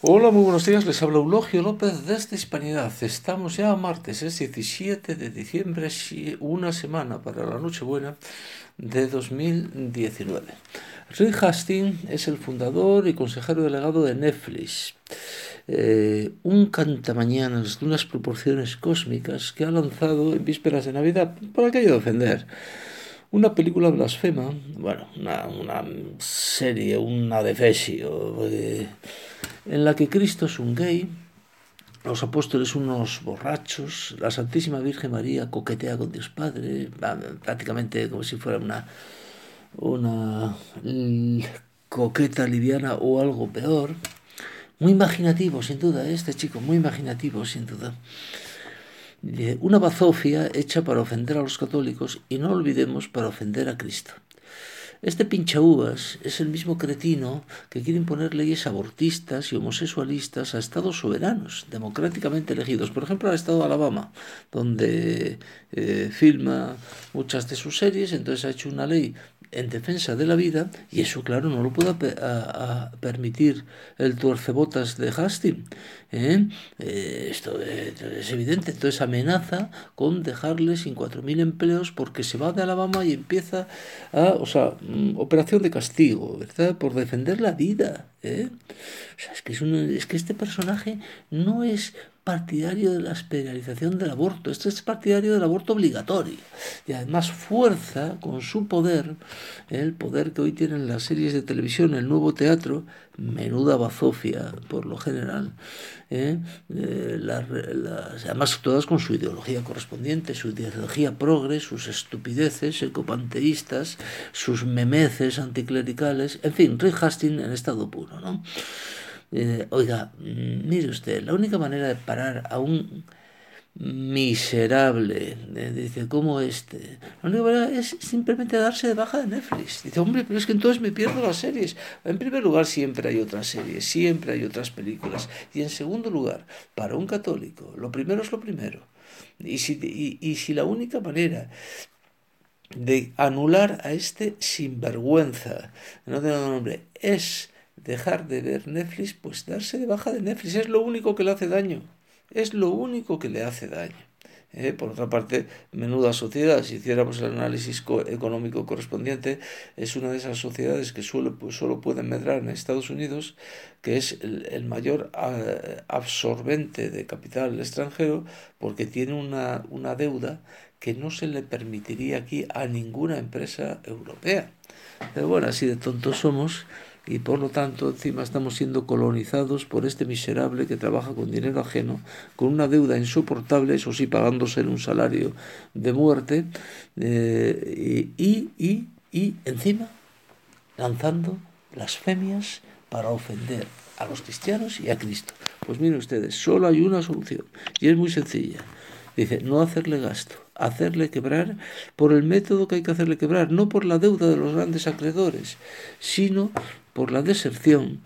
Hola, muy buenos días. Les habla Eulogio López desde Hispanidad. Estamos ya martes, es 17 de diciembre, una semana para la Nochebuena de 2019. Rick Hastings es el fundador y consejero delegado de Netflix, eh, un cantamañanas de unas proporciones cósmicas que ha lanzado en vísperas de Navidad por aquello de ofender. Una película blasfema, bueno, una, serie, una defesio. Eh, en la que Cristo es un gay, los apóstoles unos borrachos, la Santísima Virgen María coquetea con Dios Padre, prácticamente como si fuera una, una coqueta liviana o algo peor. Muy imaginativo, sin duda, este chico, muy imaginativo, sin duda. Una bazofia hecha para ofender a los católicos y no olvidemos para ofender a Cristo. Este pinchaúvas es el mismo cretino que quiere imponer leyes abortistas y homosexualistas a estados soberanos, democráticamente elegidos. Por ejemplo, al estado de Alabama, donde eh, filma muchas de sus series, entonces ha hecho una ley en defensa de la vida y eso claro no lo puede permitir el tuercebotas de Hastings ¿eh? Eh, esto es evidente entonces amenaza con dejarle sin 4.000 empleos porque se va de Alabama y empieza a o sea mm, operación de castigo verdad por defender la vida ¿eh? o sea, es que es, es que este personaje no es partidario de la especialización del aborto, este es partidario del aborto obligatorio y además fuerza con su poder, el poder que hoy tienen las series de televisión, el nuevo teatro, menuda bazofia por lo general, ¿eh? Eh, además todas con su ideología correspondiente, su ideología progre, sus estupideces ecopanteístas, sus memeces anticlericales, en fin, Rick Hastings en estado puro, ¿no? Eh, oiga, mire usted, la única manera de parar a un miserable, eh, dice, como este, la única manera es simplemente darse de baja de Netflix. Dice, hombre, pero es que entonces me pierdo las series. En primer lugar, siempre hay otras series, siempre hay otras películas. Y en segundo lugar, para un católico, lo primero es lo primero. Y si, y si la única manera de anular a este sinvergüenza, no tengo nombre, es dejar de ver Netflix, pues darse de baja de Netflix. Es lo único que le hace daño. Es lo único que le hace daño. ¿eh? Por otra parte, menuda sociedad, si hiciéramos el análisis económico correspondiente, es una de esas sociedades que solo, pues, solo pueden medrar en Estados Unidos, que es el, mayor absorbente de capital extranjero, porque tiene una, una deuda que no se le permitiría aquí a ninguna empresa europea. Pero bueno, así de tontos somos y por lo tanto encima estamos siendo colonizados por este miserable que trabaja con dinero ajeno, con una deuda insoportable, eso sí, pagándose en un salario de muerte, eh, y, y, y encima lanzando blasfemias para ofender a los cristianos y a Cristo. Pues miren ustedes, solo hay una solución y es muy sencilla. Dice, no hacerle gasto, hacerle quebrar por el método que hay que hacerle quebrar, no por la deuda de los grandes acreedores, sino por la deserción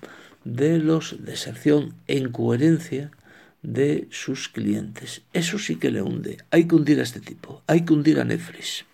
de los deserción en coherencia de sus clientes. Eso sí que le hunde. Hay que hundir a este tipo, hay que hundir a Netflix.